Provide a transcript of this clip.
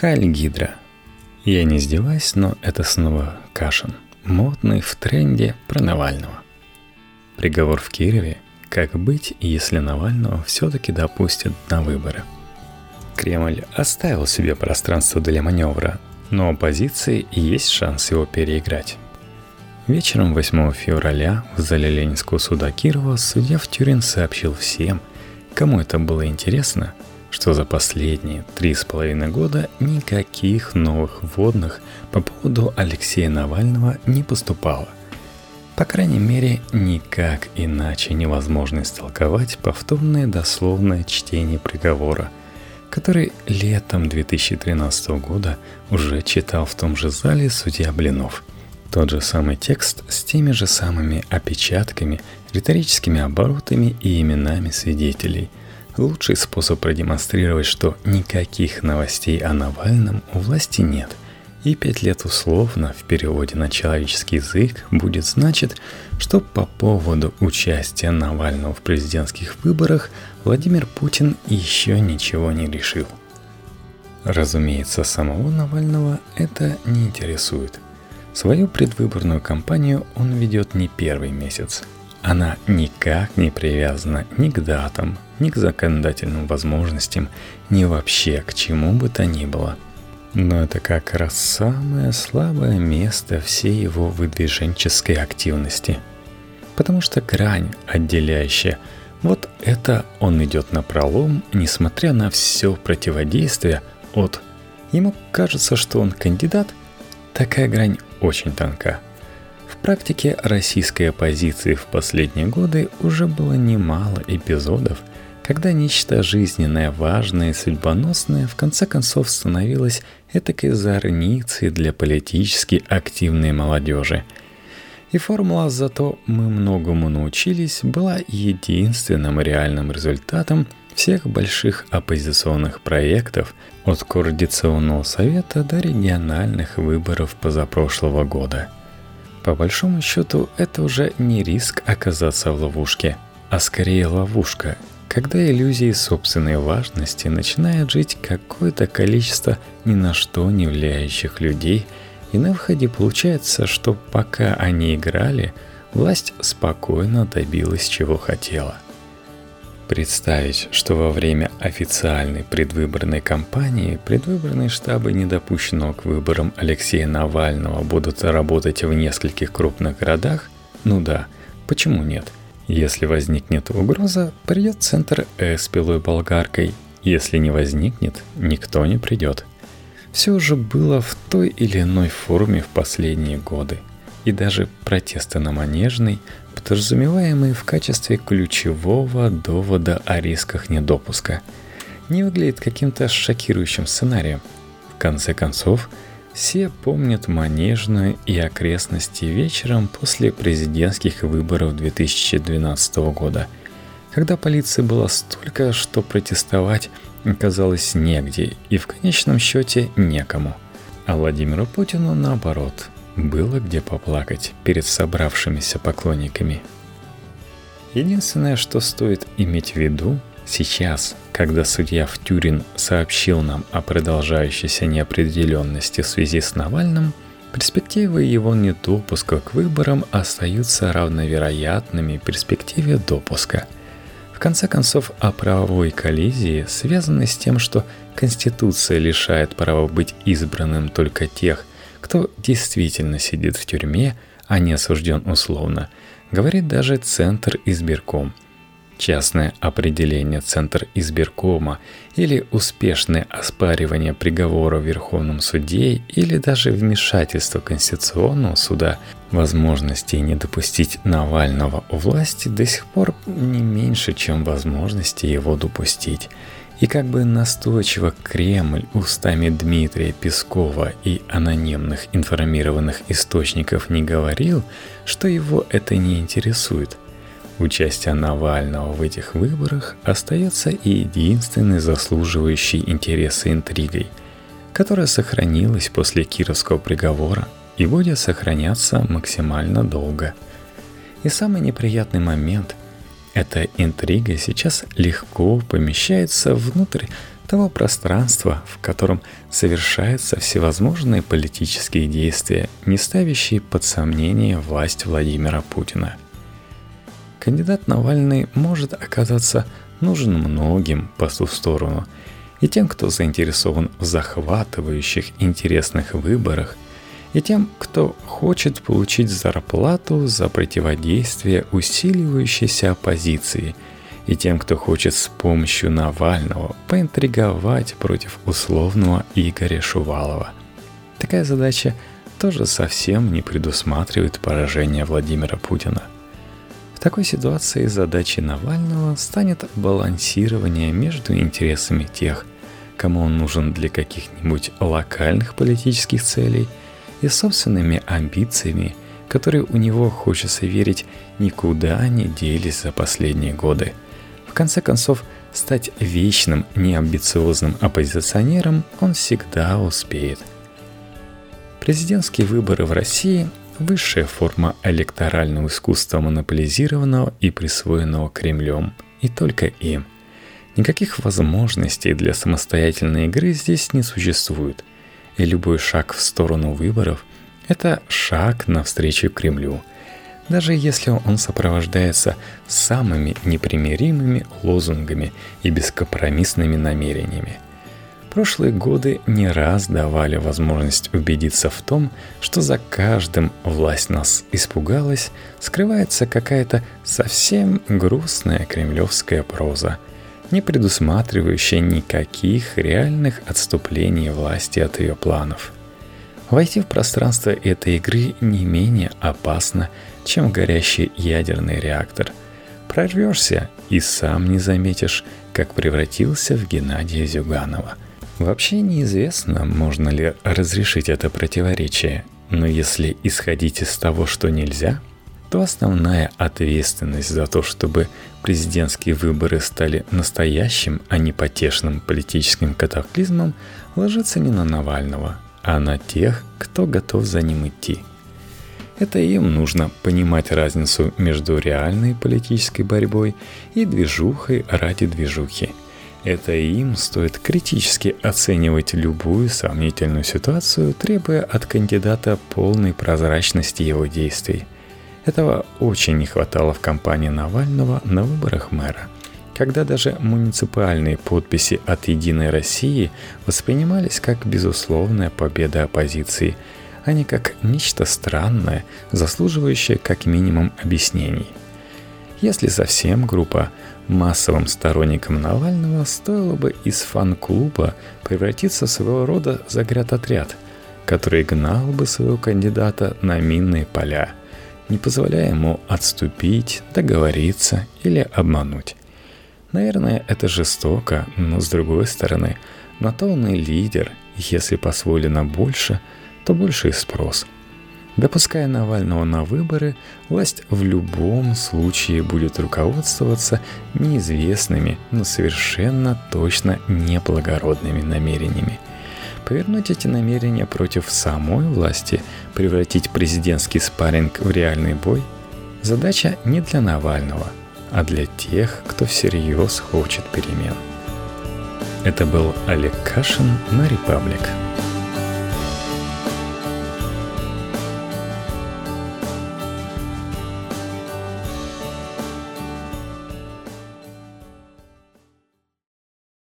Хайль Гидра. Я не издеваюсь, но это снова Кашин. Модный в тренде про Навального. Приговор в Кирове. Как быть, если Навального все-таки допустят на выборы? Кремль оставил себе пространство для маневра, но оппозиции есть шанс его переиграть. Вечером 8 февраля в зале Ленинского суда Кирова судья в Тюрин сообщил всем, кому это было интересно, что за последние три с половиной года никаких новых вводных по поводу Алексея Навального не поступало. По крайней мере, никак иначе невозможно истолковать повторное дословное чтение приговора, который летом 2013 года уже читал в том же зале судья Блинов – тот же самый текст с теми же самыми опечатками, риторическими оборотами и именами свидетелей. Лучший способ продемонстрировать, что никаких новостей о Навальном у власти нет. И пять лет условно в переводе на человеческий язык будет значить, что по поводу участия Навального в президентских выборах Владимир Путин еще ничего не решил. Разумеется, самого Навального это не интересует. Свою предвыборную кампанию он ведет не первый месяц. Она никак не привязана ни к датам, ни к законодательным возможностям, ни вообще к чему бы то ни было. Но это как раз самое слабое место всей его выдвиженческой активности. Потому что грань, отделяющая вот это он идет на пролом, несмотря на все противодействие от Ему кажется, что он кандидат, такая грань очень тонка. Практике российской оппозиции в последние годы уже было немало эпизодов, когда нечто жизненное, важное и судьбоносное в конце концов становилось этакой зорницей для политически активной молодежи. И формула «зато мы многому научились» была единственным реальным результатом всех больших оппозиционных проектов от Координационного совета до региональных выборов позапрошлого года. По большому счету, это уже не риск оказаться в ловушке, а скорее ловушка, когда иллюзии собственной важности начинает жить какое-то количество ни на что не влияющих людей, и на выходе получается, что пока они играли, власть спокойно добилась чего хотела. Представить, что во время официальной предвыборной кампании предвыборные штабы недопущенного к выборам Алексея Навального будут работать в нескольких крупных городах? Ну да, почему нет? Если возникнет угроза, придет центр С пилой болгаркой. Если не возникнет, никто не придет. Все уже было в той или иной форме в последние годы. И даже протесты на Манежной подразумеваемый в качестве ключевого довода о рисках недопуска, не выглядит каким-то шокирующим сценарием. В конце концов, все помнят Манежную и окрестности вечером после президентских выборов 2012 года, когда полиции было столько, что протестовать оказалось негде и в конечном счете некому. А Владимиру Путину наоборот – было где поплакать перед собравшимися поклонниками. Единственное, что стоит иметь в виду, сейчас, когда судья в Тюрин сообщил нам о продолжающейся неопределенности в связи с Навальным, перспективы его недопуска к выборам остаются равновероятными перспективе допуска. В конце концов, о правовой коллизии, связанной с тем, что Конституция лишает права быть избранным только тех, кто действительно сидит в тюрьме, а не осужден условно, говорит даже Центр избирком. Частное определение Центр избиркома или успешное оспаривание приговора в Верховном суде или даже вмешательство Конституционного суда возможности не допустить Навального у власти до сих пор не меньше, чем возможности его допустить. И как бы настойчиво Кремль устами Дмитрия Пескова и анонимных информированных источников не говорил, что его это не интересует. Участие Навального в этих выборах остается единственной заслуживающей интереса интригой, которая сохранилась после Кировского приговора и будет сохраняться максимально долго. И самый неприятный момент – эта интрига сейчас легко помещается внутрь того пространства, в котором совершаются всевозможные политические действия, не ставящие под сомнение власть Владимира Путина. Кандидат Навальный может оказаться нужен многим по ту сторону, и тем, кто заинтересован в захватывающих интересных выборах, и тем, кто хочет получить зарплату за противодействие усиливающейся оппозиции – и тем, кто хочет с помощью Навального поинтриговать против условного Игоря Шувалова. Такая задача тоже совсем не предусматривает поражение Владимира Путина. В такой ситуации задачей Навального станет балансирование между интересами тех, кому он нужен для каких-нибудь локальных политических целей, и собственными амбициями, которые у него, хочется верить, никуда не делись за последние годы – в конце концов, стать вечным, неамбициозным оппозиционером он всегда успеет. Президентские выборы в России – высшая форма электорального искусства монополизированного и присвоенного Кремлем, и только им. Никаких возможностей для самостоятельной игры здесь не существует, и любой шаг в сторону выборов – это шаг навстречу Кремлю – даже если он сопровождается самыми непримиримыми лозунгами и бескомпромиссными намерениями. Прошлые годы не раз давали возможность убедиться в том, что за каждым власть нас испугалась, скрывается какая-то совсем грустная кремлевская проза, не предусматривающая никаких реальных отступлений власти от ее планов. Войти в пространство этой игры не менее опасно, чем горящий ядерный реактор. Прорвешься и сам не заметишь, как превратился в Геннадия Зюганова. Вообще неизвестно, можно ли разрешить это противоречие, но если исходить из того, что нельзя, то основная ответственность за то, чтобы президентские выборы стали настоящим, а не потешным политическим катаклизмом, ложится не на Навального, а на тех, кто готов за ним идти – это им нужно понимать разницу между реальной политической борьбой и движухой ради движухи. Это им стоит критически оценивать любую сомнительную ситуацию, требуя от кандидата полной прозрачности его действий. Этого очень не хватало в кампании Навального на выборах мэра когда даже муниципальные подписи от «Единой России» воспринимались как безусловная победа оппозиции – а не как нечто странное, заслуживающее как минимум объяснений. Если совсем группа массовым сторонникам Навального стоило бы из фан-клуба превратиться в своего рода загряд-отряд, который гнал бы своего кандидата на минные поля, не позволяя ему отступить, договориться или обмануть. Наверное, это жестоко, но с другой стороны, на то он и лидер, если позволено больше – то больше и спрос. Допуская Навального на выборы, власть в любом случае будет руководствоваться неизвестными, но совершенно точно неблагородными намерениями. Повернуть эти намерения против самой власти, превратить президентский спарринг в реальный бой – задача не для Навального, а для тех, кто всерьез хочет перемен. Это был Олег Кашин на «Репаблик».